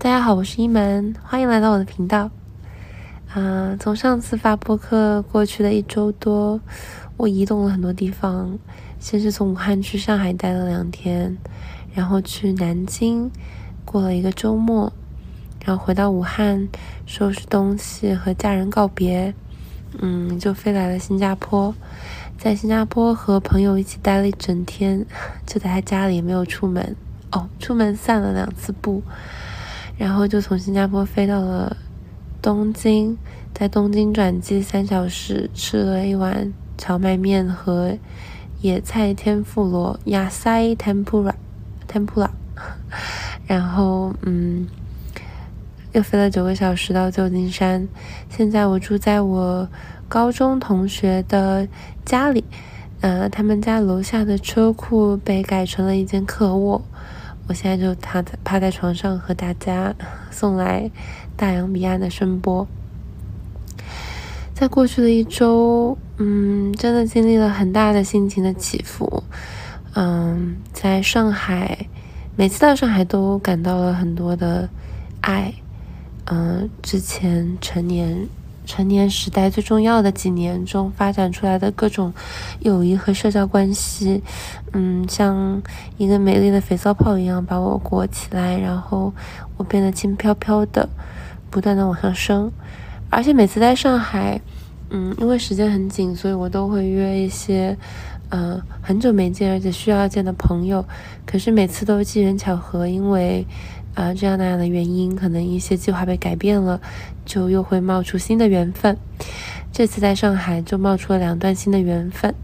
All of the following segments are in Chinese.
大家好，我是一门，欢迎来到我的频道。啊，从上次发播客过去的一周多，我移动了很多地方。先是从武汉去上海待了两天，然后去南京过了一个周末，然后回到武汉收拾东西和家人告别。嗯，就飞来了新加坡，在新加坡和朋友一起待了一整天，就在他家里也没有出门。哦，出门散了两次步。然后就从新加坡飞到了东京，在东京转机三小时，吃了一碗荞麦面和野菜天妇罗 （yasai tempura），tempura。然后嗯，又飞了九个小时到旧金山。现在我住在我高中同学的家里，呃，他们家楼下的车库被改成了一间客卧。我现在就躺在趴在床上和大家送来大洋彼岸的声波。在过去的一周，嗯，真的经历了很大的心情的起伏。嗯，在上海，每次到上海都感到了很多的爱。嗯，之前成年。成年时代最重要的几年中发展出来的各种友谊和社交关系，嗯，像一个美丽的肥皂泡一样把我裹起来，然后我变得轻飘飘的，不断的往上升。而且每次在上海，嗯，因为时间很紧，所以我都会约一些，嗯，很久没见而且需要见的朋友。可是每次都机缘巧合，因为。啊，这样那样的原因，可能一些计划被改变了，就又会冒出新的缘分。这次在上海就冒出了两段新的缘分，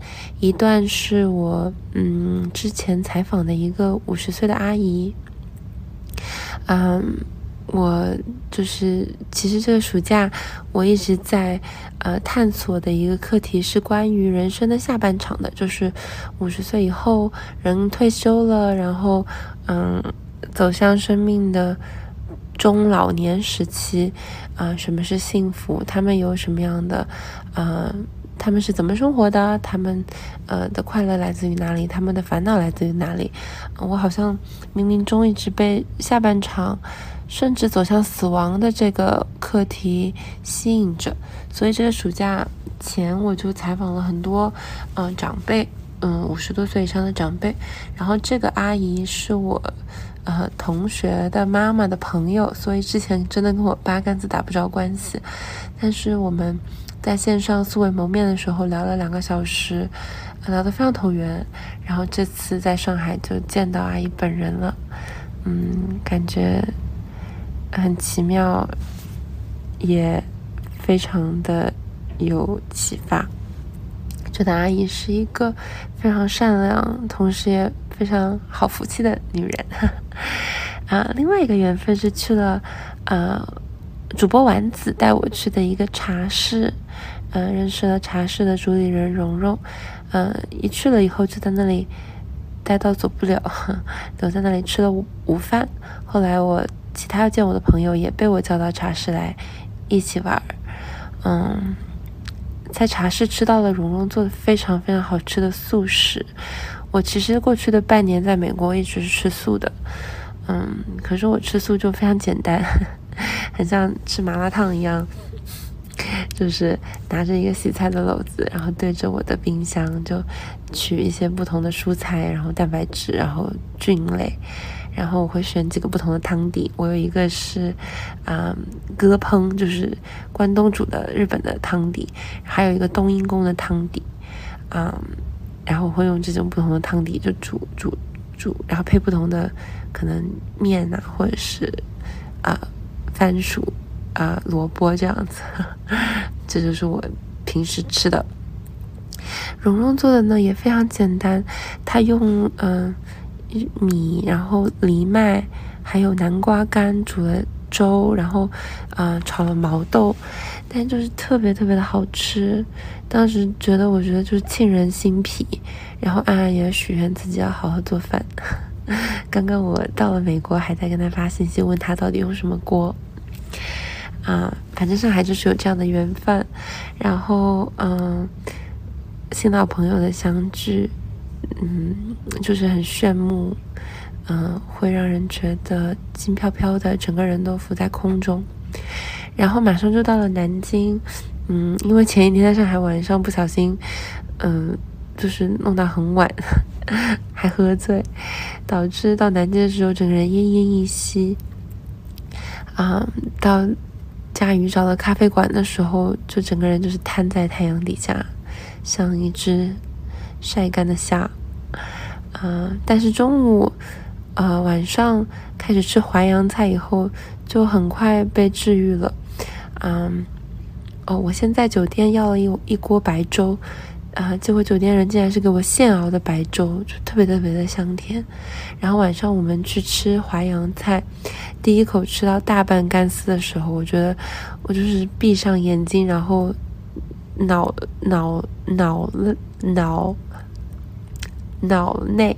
一段是我嗯之前采访的一个五十岁的阿姨。嗯，我就是其实这个暑假我一直在呃探索的一个课题是关于人生的下半场的，就是五十岁以后人退休了，然后嗯。走向生命的中老年时期，啊，什么是幸福？他们有什么样的，呃，他们是怎么生活的？他们，呃，的快乐来自于哪里？他们的烦恼来自于哪里？我好像冥冥中一直被下半场，甚至走向死亡的这个课题吸引着，所以这个暑假前我就采访了很多，嗯，长辈，嗯，五十多岁以上的长辈，然后这个阿姨是我。呃，同学的妈妈的朋友，所以之前真的跟我八竿子打不着关系。但是我们在线上素未谋面的时候聊了两个小时，聊得非常投缘。然后这次在上海就见到阿姨本人了，嗯，感觉很奇妙，也非常的有启发。觉得阿姨是一个非常善良，同时也。非常好福气的女人，啊，另外一个缘分是去了，呃，主播丸子带我去的一个茶室，嗯，认识了茶室的主理人蓉蓉，嗯，一去了以后就在那里待到走不了，留在那里吃了午午饭。后来我其他要见我的朋友也被我叫到茶室来一起玩儿，嗯，在茶室吃到了蓉蓉做的非常非常好吃的素食。我其实过去的半年在美国一直是吃素的，嗯，可是我吃素就非常简单，很像吃麻辣烫一样，就是拿着一个洗菜的篓子，然后对着我的冰箱就取一些不同的蔬菜，然后蛋白质，然后菌类，然后我会选几个不同的汤底。我有一个是啊鸽烹，就是关东煮的日本的汤底，还有一个冬阴功的汤底，啊。然后我会用这种不同的汤底就煮煮煮，然后配不同的可能面呐，或者是啊番薯啊萝卜这样子，这就是我平时吃的。蓉蓉做的呢也非常简单，她用嗯米，然后藜麦还有南瓜干煮了粥，然后啊炒了毛豆。但就是特别特别的好吃，当时觉得我觉得就是沁人心脾，然后暗暗也许愿自己要好好做饭。刚刚我到了美国，还在跟他发信息问他到底用什么锅。啊，反正上海就是有这样的缘分，然后嗯，新老朋友的相聚，嗯，就是很炫目，嗯，会让人觉得轻飘飘的，整个人都浮在空中。然后马上就到了南京，嗯，因为前一天在上海晚上不小心，嗯，就是弄到很晚，还喝醉，导致到南京的时候整个人奄奄一息。啊，到佳宇找的咖啡馆的时候，就整个人就是瘫在太阳底下，像一只晒干的虾。啊，但是中午，呃，晚上开始吃淮扬菜以后，就很快被治愈了。嗯，哦，我先在酒店要了一一锅白粥，啊，结果酒店人竟然是给我现熬的白粥，就特别特别的香甜。然后晚上我们去吃淮扬菜，第一口吃到大半干丝的时候，我觉得我就是闭上眼睛，然后脑脑脑脑脑内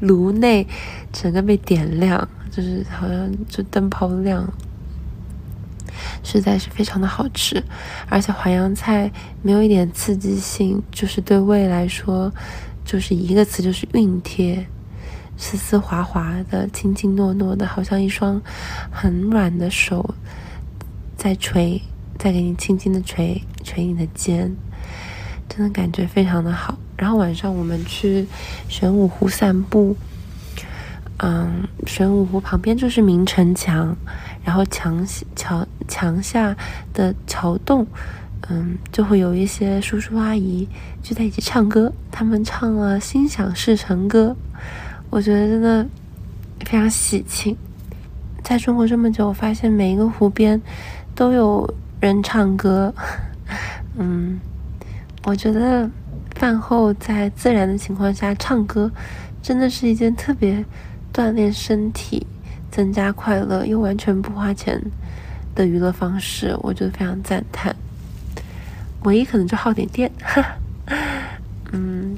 颅内整个被点亮，就是好像就灯泡亮。实在是非常的好吃，而且淮扬菜没有一点刺激性，就是对胃来说，就是一个词，就是熨贴，丝丝滑滑的，轻轻糯糯的，好像一双很软的手在捶，在给你轻轻的捶捶你的肩，真的感觉非常的好。然后晚上我们去玄武湖散步。嗯，玄武湖旁边就是明城墙，然后墙桥墙下的桥洞，嗯，就会有一些叔叔阿姨聚在一起唱歌，他们唱了《心想事成歌》，我觉得真的非常喜庆。在中国这么久，我发现每一个湖边都有人唱歌，嗯，我觉得饭后在自然的情况下唱歌，真的是一件特别。锻炼身体、增加快乐又完全不花钱的娱乐方式，我觉得非常赞叹。唯一可能就耗点电，哈哈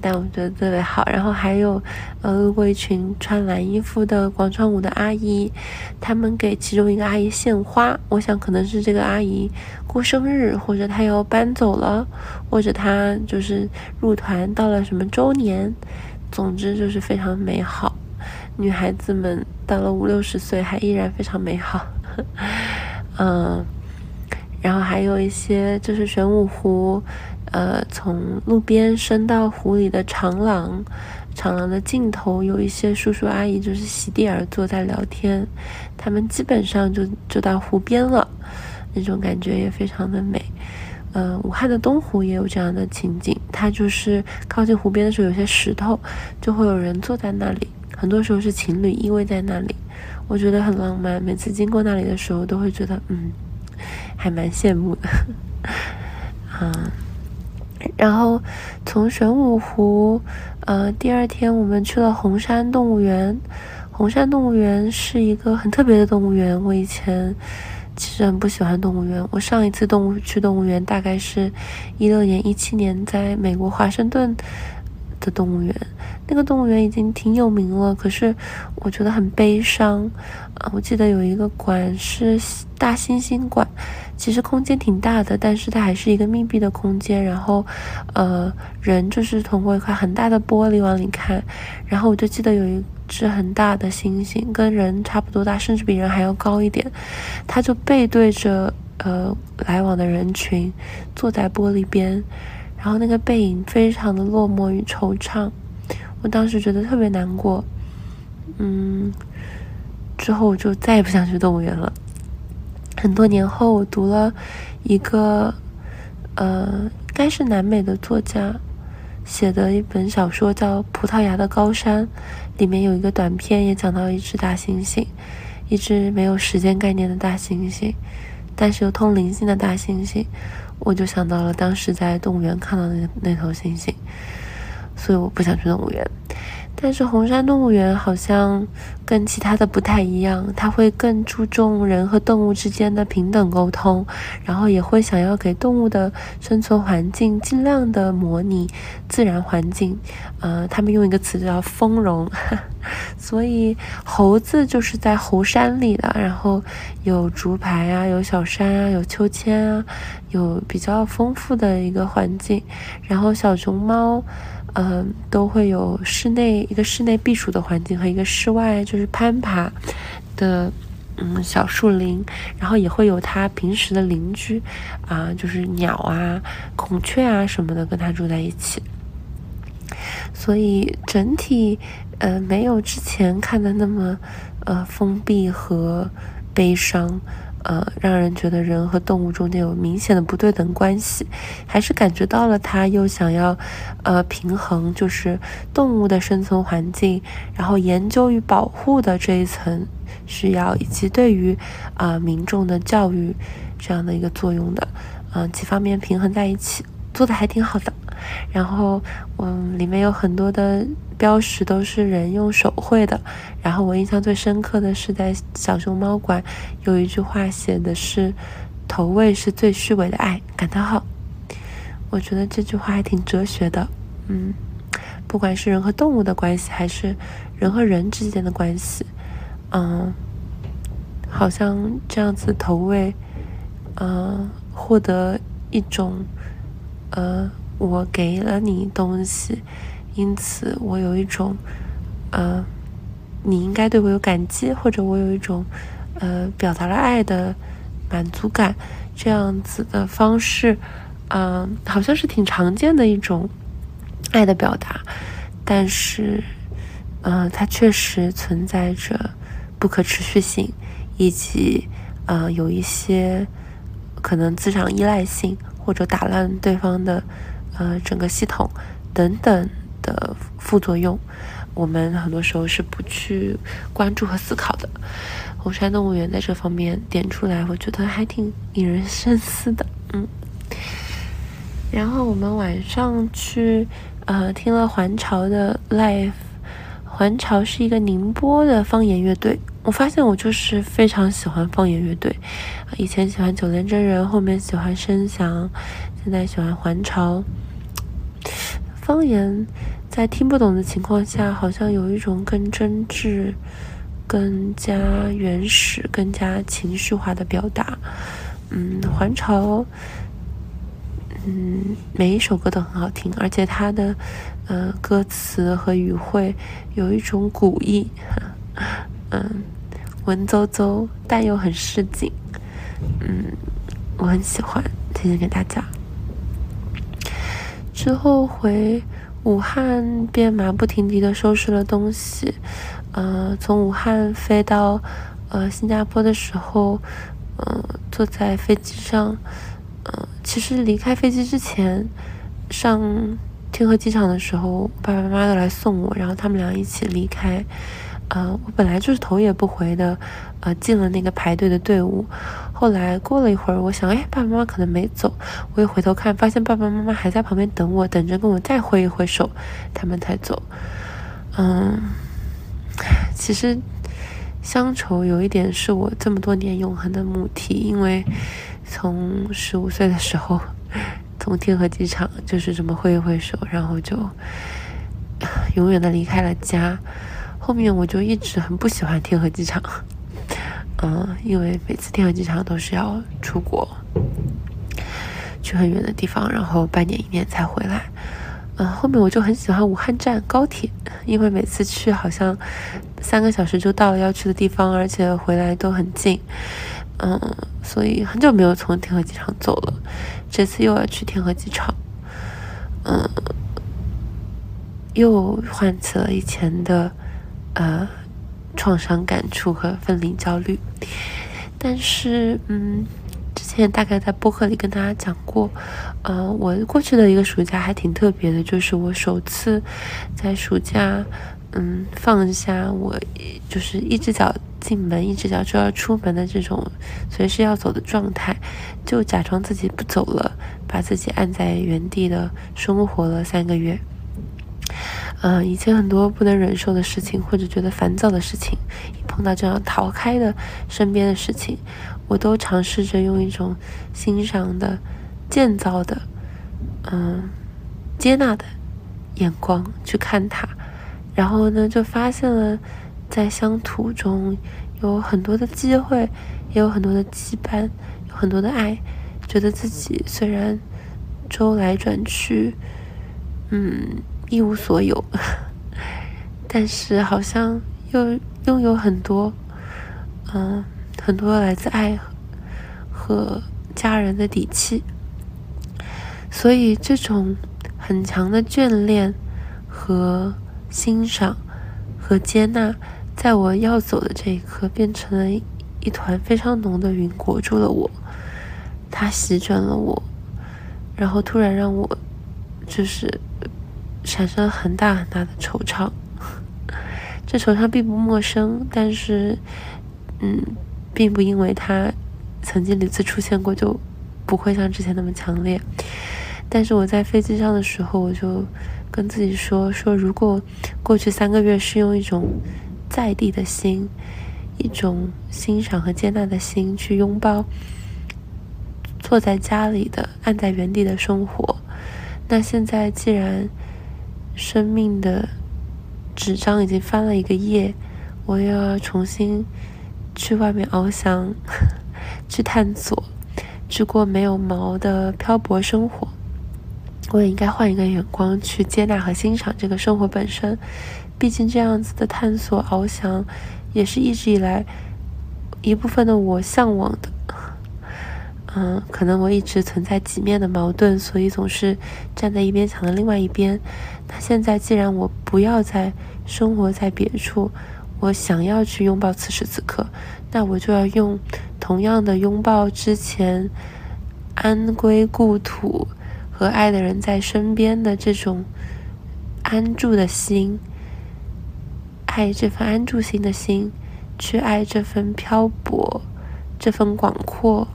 但我觉得特别好。然后还有，呃，路过一群穿蓝衣服的广场舞的阿姨，他们给其中一个阿姨献花。我想可能是这个阿姨过生日，或者她要搬走了，或者她就是入团到了什么周年。总之就是非常美好。女孩子们到了五六十岁还依然非常美好，嗯，然后还有一些就是玄武湖，呃，从路边伸到湖里的长廊，长廊的尽头有一些叔叔阿姨就是席地而坐在聊天，他们基本上就就到湖边了，那种感觉也非常的美。嗯，武汉的东湖也有这样的情景，它就是靠近湖边的时候有些石头，就会有人坐在那里。很多时候是情侣依偎在那里，我觉得很浪漫。每次经过那里的时候，都会觉得嗯，还蛮羡慕的。嗯，然后从玄武湖，呃，第二天我们去了红山动物园。红山动物园是一个很特别的动物园。我以前其实很不喜欢动物园。我上一次动物去动物园大概是一六年、一七年，在美国华盛顿。的动物园，那个动物园已经挺有名了，可是我觉得很悲伤啊！我记得有一个馆是大猩猩馆，其实空间挺大的，但是它还是一个密闭的空间。然后，呃，人就是通过一块很大的玻璃往里看。然后我就记得有一只很大的猩猩，跟人差不多大，甚至比人还要高一点，它就背对着呃来往的人群，坐在玻璃边。然后那个背影非常的落寞与惆怅，我当时觉得特别难过，嗯，之后我就再也不想去动物园了。很多年后，我读了一个，呃，应该是南美的作家写的一本小说，叫《葡萄牙的高山》，里面有一个短片，也讲到一只大猩猩，一只没有时间概念的大猩猩，但是又通灵性的大猩猩。我就想到了当时在动物园看到那那头猩猩，所以我不想去动物园。但是红山动物园好像跟其他的不太一样，它会更注重人和动物之间的平等沟通，然后也会想要给动物的生存环境尽量的模拟自然环境。呃，他们用一个词叫“丰容”，所以猴子就是在猴山里的，然后有竹排啊，有小山啊，有秋千啊，有比较丰富的一个环境。然后小熊猫。嗯，都会有室内一个室内避暑的环境和一个室外就是攀爬的嗯小树林，然后也会有他平时的邻居啊，就是鸟啊、孔雀啊什么的跟他住在一起，所以整体呃没有之前看的那么呃封闭和悲伤。呃，让人觉得人和动物中间有明显的不对等关系，还是感觉到了他又想要，呃，平衡就是动物的生存环境，然后研究与保护的这一层需要，以及对于啊民众的教育这样的一个作用的，嗯，几方面平衡在一起，做的还挺好的。然后，嗯，里面有很多的标识都是人用手绘的。然后我印象最深刻的是在小熊猫馆，有一句话写的是“投喂是最虚伪的爱”，感叹号。我觉得这句话还挺哲学的。嗯，不管是人和动物的关系，还是人和人之间的关系，嗯，好像这样子投喂，嗯，获得一种，呃。我给了你东西，因此我有一种，呃，你应该对我有感激，或者我有一种，呃，表达了爱的满足感，这样子的方式，嗯，好像是挺常见的一种爱的表达，但是，嗯，它确实存在着不可持续性，以及，呃，有一些可能滋长依赖性，或者打乱对方的。呃，整个系统等等的副作用，我们很多时候是不去关注和思考的。红山动物园在这方面点出来，我觉得还挺引人深思的。嗯，然后我们晚上去呃听了环潮的 live，环潮是一个宁波的方言乐队。我发现我就是非常喜欢方言乐队，以前喜欢九连真人，后面喜欢声响，现在喜欢环潮。方言在听不懂的情况下，好像有一种更真挚、更加原始、更加情绪化的表达。嗯，还潮，嗯，每一首歌都很好听，而且它的呃歌词和语汇有一种古意，嗯，文绉绉但又很市井。嗯，我很喜欢，推荐给大家。之后回武汉，便马不停蹄的收拾了东西。呃，从武汉飞到呃新加坡的时候，嗯，坐在飞机上，嗯，其实离开飞机之前，上天河机场的时候，爸爸妈妈都来送我，然后他们俩一起离开。呃，我本来就是头也不回的，呃，进了那个排队的队伍。后来过了一会儿，我想，哎，爸爸妈妈可能没走。我一回头看，发现爸爸妈妈还在旁边等我，等着跟我再挥一挥手，他们才走。嗯，其实乡愁有一点是我这么多年永恒的母题，因为从十五岁的时候，从天河机场就是这么挥一挥手，然后就永远的离开了家。后面我就一直很不喜欢天河机场，嗯，因为每次天河机场都是要出国，去很远的地方，然后半年一年才回来。嗯，后面我就很喜欢武汉站高铁，因为每次去好像三个小时就到了要去的地方，而且回来都很近。嗯，所以很久没有从天河机场走了，这次又要去天河机场，嗯，又唤起了以前的。呃，创伤感触和分离焦虑，但是，嗯，之前大概在播客里跟大家讲过，呃，我过去的一个暑假还挺特别的，就是我首次在暑假，嗯，放下我就是一只脚进门，一只脚就要出门的这种随时要走的状态，就假装自己不走了，把自己按在原地的生活了三个月。嗯，以前很多不能忍受的事情，或者觉得烦躁的事情，一碰到这样逃开的身边的事情，我都尝试着用一种欣赏的、建造的、嗯，接纳的眼光去看它。然后呢，就发现了在乡土中有很多的机会，也有很多的羁绊，有很多的爱。觉得自己虽然周来转去，嗯。一无所有，但是好像又拥有很多，嗯，很多来自爱和家人的底气。所以这种很强的眷恋和欣赏和接纳，在我要走的这一刻，变成了一团非常浓的云，裹住了我。它席卷了我，然后突然让我就是产生很大很大的惆怅。这惆怅并不陌生，但是，嗯，并不因为它曾经屡次出现过，就不会像之前那么强烈。但是我在飞机上的时候，我就跟自己说：说如果过去三个月是用一种在地的心，一种欣赏和接纳的心去拥抱坐在家里的按在原地的生活，那现在既然生命的纸张已经翻了一个页，我又要重新去外面翱翔，去探索，去过没有毛的漂泊生活。我也应该换一个眼光去接纳和欣赏这个生活本身，毕竟这样子的探索翱翔，也是一直以来一部分的我向往的。嗯，可能我一直存在几面的矛盾，所以总是站在一边想的另外一边。那现在既然我不要再生活在别处，我想要去拥抱此时此刻，那我就要用同样的拥抱之前安归故土。和爱的人在身边的这种安住的心，爱这份安住心的心，去爱这份漂泊，这份广阔，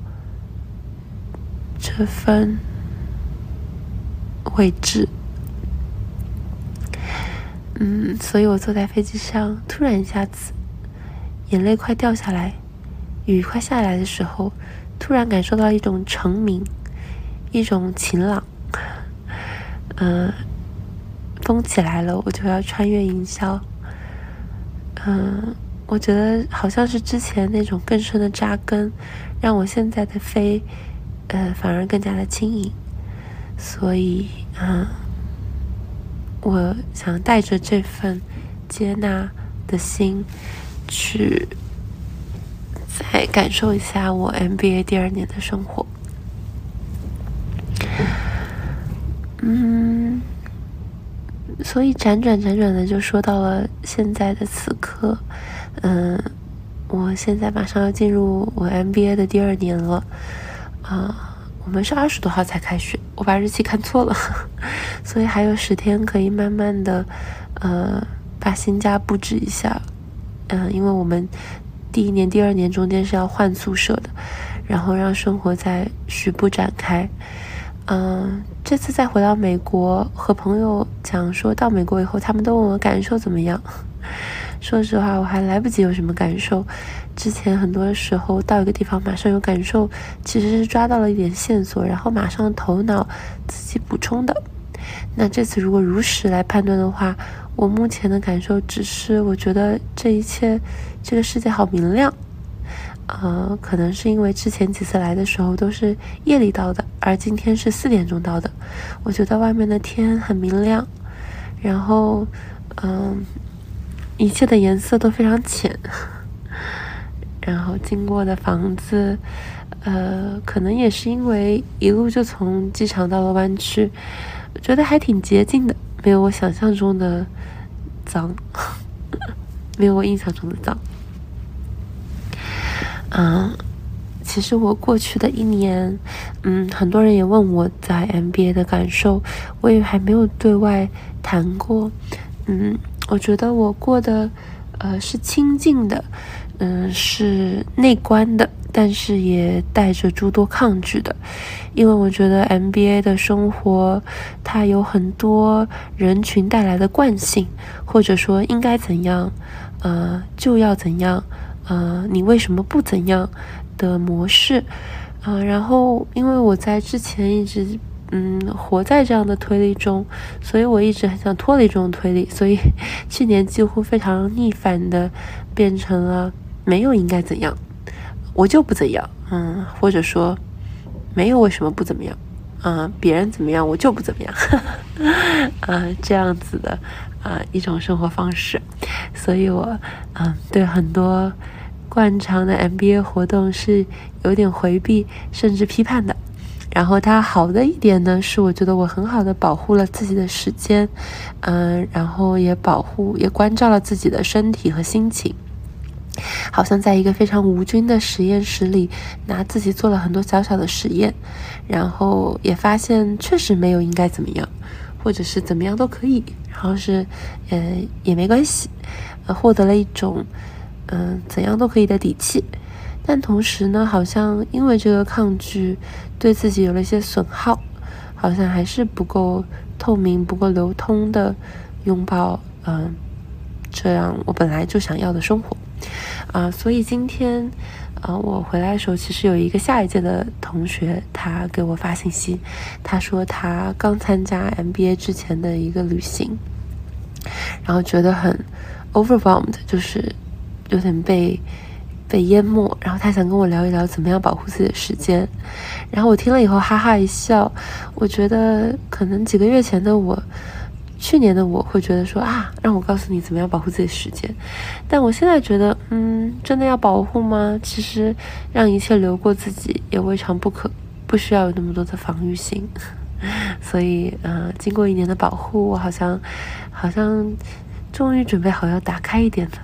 这份未知。嗯，所以我坐在飞机上，突然一下子，眼泪快掉下来，雨快下来的时候，突然感受到一种澄明，一种晴朗。嗯，风起来了，我就要穿越云霄。嗯，我觉得好像是之前那种更深的扎根，让我现在的飞，呃，反而更加的轻盈。所以，嗯，我想带着这份接纳的心，去再感受一下我 MBA 第二年的生活。嗯，所以辗转辗转的就说到了现在的此刻，嗯，我现在马上要进入我 MBA 的第二年了，啊，我们是二十多号才开学，我把日期看错了，所以还有十天可以慢慢的，呃，把新家布置一下，嗯，因为我们第一年、第二年中间是要换宿舍的，然后让生活在徐步展开。嗯，这次再回到美国，和朋友讲说到美国以后，他们都问我感受怎么样。说实话，我还来不及有什么感受。之前很多时候到一个地方马上有感受，其实是抓到了一点线索，然后马上头脑自己补充的。那这次如果如实来判断的话，我目前的感受只是我觉得这一切，这个世界好明亮。呃，可能是因为之前几次来的时候都是夜里到的，而今天是四点钟到的。我觉得外面的天很明亮，然后，嗯，一切的颜色都非常浅。然后经过的房子，呃，可能也是因为一路就从机场到了湾区，觉得还挺洁净的，没有我想象中的脏，没有我印象中的脏。嗯，其实我过去的一年，嗯，很多人也问我在 MBA 的感受，我也还没有对外谈过。嗯，我觉得我过的，呃，是清静的，嗯，是内观的，但是也带着诸多抗拒的，因为我觉得 MBA 的生活，它有很多人群带来的惯性，或者说应该怎样，呃，就要怎样。呃，你为什么不怎样的模式？啊，然后因为我在之前一直嗯活在这样的推理中，所以我一直很想脱离这种推理，所以 去年几乎非常逆反的变成了没有应该怎样，我就不怎样，嗯，或者说没有为什么不怎么样，嗯，别人怎么样，我就不怎么样，嗯，这样子的啊一种生活方式，所以我嗯对很多惯常的 MBA 活动是有点回避甚至批判的。然后它好的一点呢，是我觉得我很好的保护了自己的时间，嗯，然后也保护也关照了自己的身体和心情。好像在一个非常无菌的实验室里，拿自己做了很多小小的实验，然后也发现确实没有应该怎么样，或者是怎么样都可以，然后是，呃，也没关系，呃，获得了一种，嗯，怎样都可以的底气。但同时呢，好像因为这个抗拒，对自己有了一些损耗，好像还是不够透明、不够流通的拥抱，嗯，这样我本来就想要的生活。啊，所以今天，啊，我回来的时候，其实有一个下一届的同学，他给我发信息，他说他刚参加 MBA 之前的一个旅行，然后觉得很 overwhelmed，就是有点被被淹没，然后他想跟我聊一聊怎么样保护自己的时间，然后我听了以后哈哈一笑，我觉得可能几个月前的我。去年的我会觉得说啊，让我告诉你怎么样保护自己时间，但我现在觉得，嗯，真的要保护吗？其实让一切流过自己也未尝不可，不需要有那么多的防御性。所以，嗯，经过一年的保护，我好像好像终于准备好要打开一点了。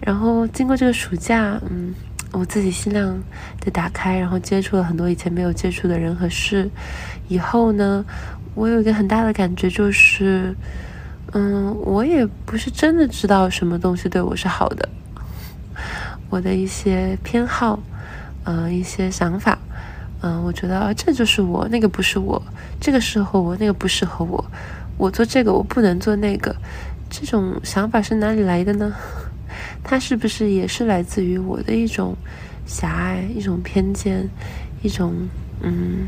然后经过这个暑假，嗯，我自己尽量的打开，然后接触了很多以前没有接触的人和事。以后呢？我有一个很大的感觉，就是，嗯，我也不是真的知道什么东西对我是好的，我的一些偏好，嗯，一些想法，嗯，我觉得啊，这就是我，那个不是我，这个适合我，那个不适合我，我做这个，我不能做那个，这种想法是哪里来的呢？它是不是也是来自于我的一种狭隘、一种偏见、一种嗯？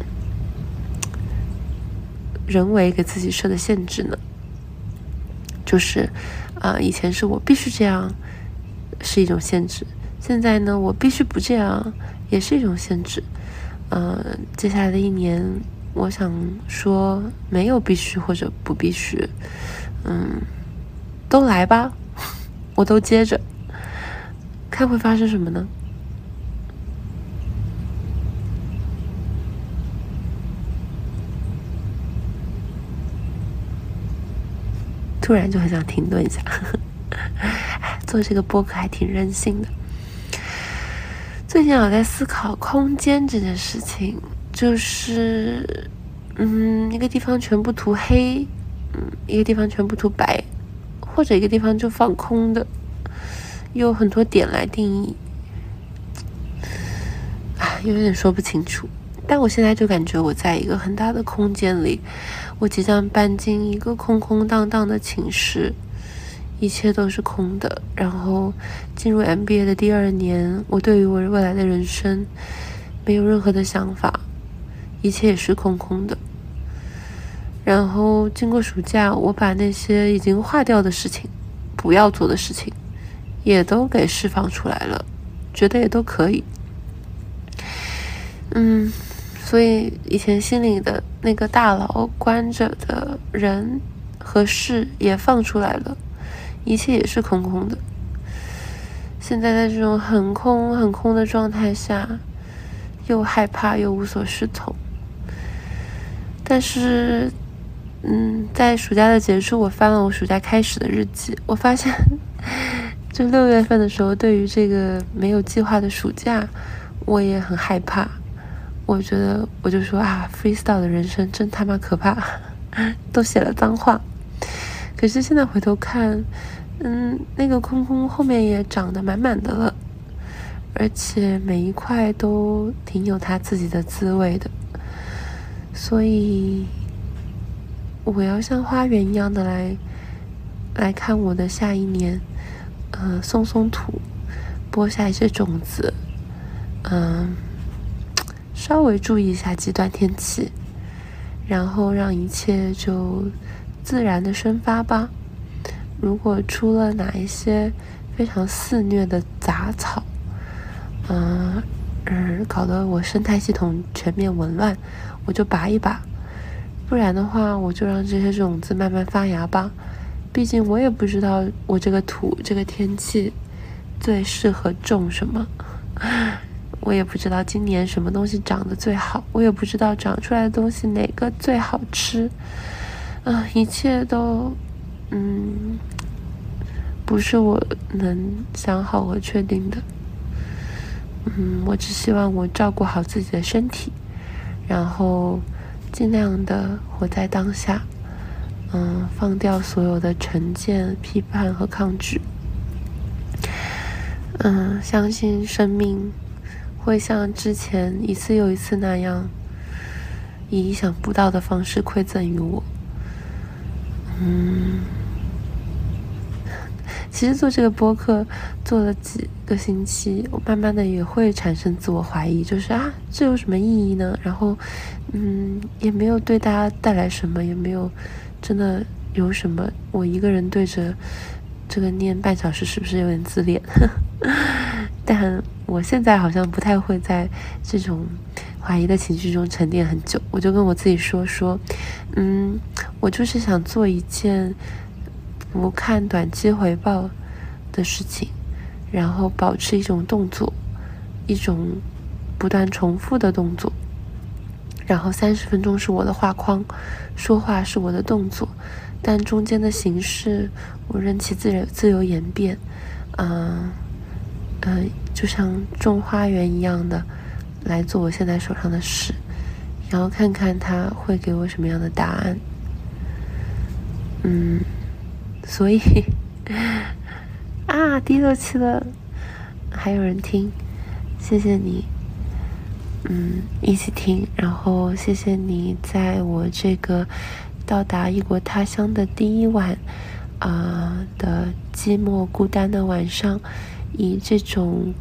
人为给自己设的限制呢，就是，啊，以前是我必须这样，是一种限制；现在呢，我必须不这样，也是一种限制。嗯，接下来的一年，我想说，没有必须或者不必须，嗯，都来吧，我都接着，看会发生什么呢？突然就很想停顿一下，做这个播客还挺任性的。最近我在思考空间这件事情，就是，嗯，一个地方全部涂黑，嗯，一个地方全部涂白，或者一个地方就放空的，有很多点来定义，啊，有点说不清楚。但我现在就感觉我在一个很大的空间里。我即将搬进一个空空荡荡的寝室，一切都是空的。然后进入 MBA 的第二年，我对于我未来的人生没有任何的想法，一切也是空空的。然后经过暑假，我把那些已经化掉的事情、不要做的事情，也都给释放出来了，觉得也都可以。嗯。所以以前心里的那个大牢关着的人和事也放出来了，一切也是空空的。现在在这种很空很空的状态下，又害怕又无所适从。但是，嗯，在暑假的结束，我翻了我暑假开始的日记，我发现，就六月份的时候，对于这个没有计划的暑假，我也很害怕。我觉得，我就说啊，freestyle 的人生真他妈可怕，都写了脏话。可是现在回头看，嗯，那个空空后面也长得满满的了，而且每一块都挺有它自己的滋味的。所以，我要像花园一样的来来看我的下一年，嗯，松松土，播下一些种子，嗯。稍微注意一下极端天气，然后让一切就自然的生发吧。如果出了哪一些非常肆虐的杂草，嗯，而搞得我生态系统全面紊乱，我就拔一拔；不然的话，我就让这些种子慢慢发芽吧。毕竟我也不知道我这个土、这个天气最适合种什么，我也不知道今年什么东西长得最好，我也不知道长出来的东西哪个最好吃。啊，一切都，嗯，不是我能想好和确定的。嗯，我只希望我照顾好自己的身体，然后尽量的活在当下。嗯，放掉所有的成见、批判和抗拒。嗯，相信生命会像之前一次又一次那样，以意想不到的方式馈赠于我。嗯，其实做这个播客做了几个星期，我慢慢的也会产生自我怀疑，就是啊，这有什么意义呢？然后，嗯，也没有对大家带来什么，也没有。真的有什么？我一个人对着这个念半小时，是不是有点自恋？但我现在好像不太会在这种怀疑的情绪中沉淀很久。我就跟我自己说说，嗯，我就是想做一件不看短期回报的事情，然后保持一种动作，一种不断重复的动作。然后三十分钟是我的画框，说话是我的动作，但中间的形式我任其自由自由演变，嗯嗯，就像种花园一样的来做我现在手上的事，然后看看他会给我什么样的答案。嗯，所以 啊，第六期了，还有人听，谢谢你。嗯，一起听，然后谢谢你在我这个到达异国他乡的第一晚啊的寂寞孤单的晚上，以这种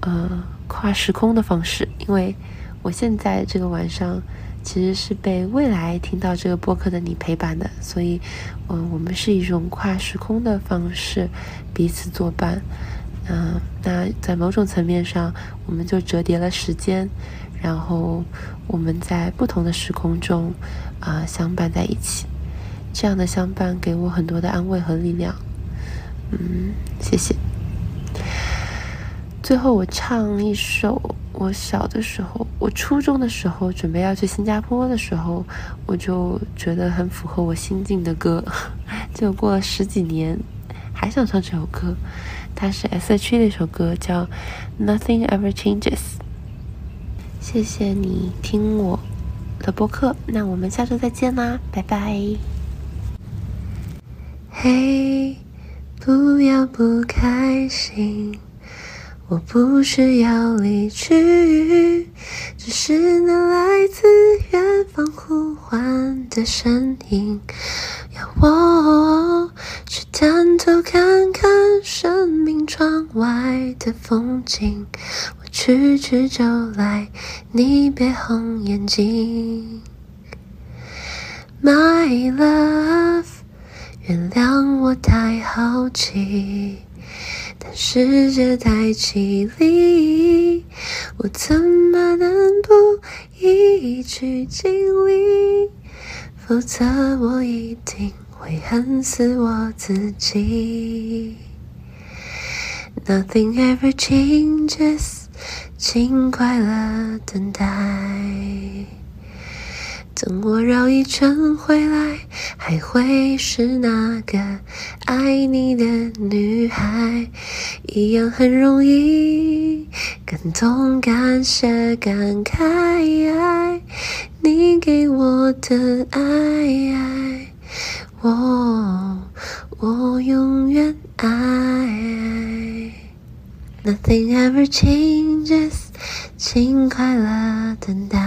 呃跨时空的方式，因为我现在这个晚上其实是被未来听到这个播客的你陪伴的，所以嗯，我们是一种跨时空的方式彼此作伴。嗯，那在某种层面上，我们就折叠了时间，然后我们在不同的时空中啊相伴在一起。这样的相伴给我很多的安慰和力量。嗯，谢谢。最后，我唱一首我小的时候，我初中的时候准备要去新加坡的时候，我就觉得很符合我心境的歌。就过了十几年，还想唱这首歌。它是 S.H.E 的一首歌，叫《Nothing Ever Changes》。谢谢你听我的播客，那我们下周再见啦，拜拜。嘿，不要不开心，我不是要离去，只是那来自远方呼唤的声音，要我去探头看看。生命窗外的风景，我去去就来，你别红眼睛。My love，原谅我太好奇，但世界太凄厉，我怎么能不一一去经历？否则我一定会恨死我自己。Nothing ever changes，请快乐等待。等我绕一圈回来，还会是那个爱你的女孩，一样很容易感动、感谢、感慨。你给我的爱，我我永远爱。nothing ever changes. 请快乐等待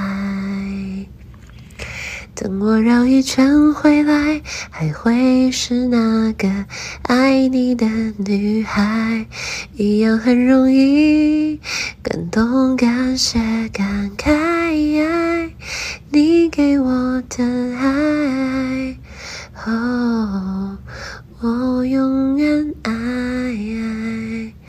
等我绕一圈回来还会是那个爱你的女孩。一样很容易感动感谢感慨。你给我的爱哦我永远爱。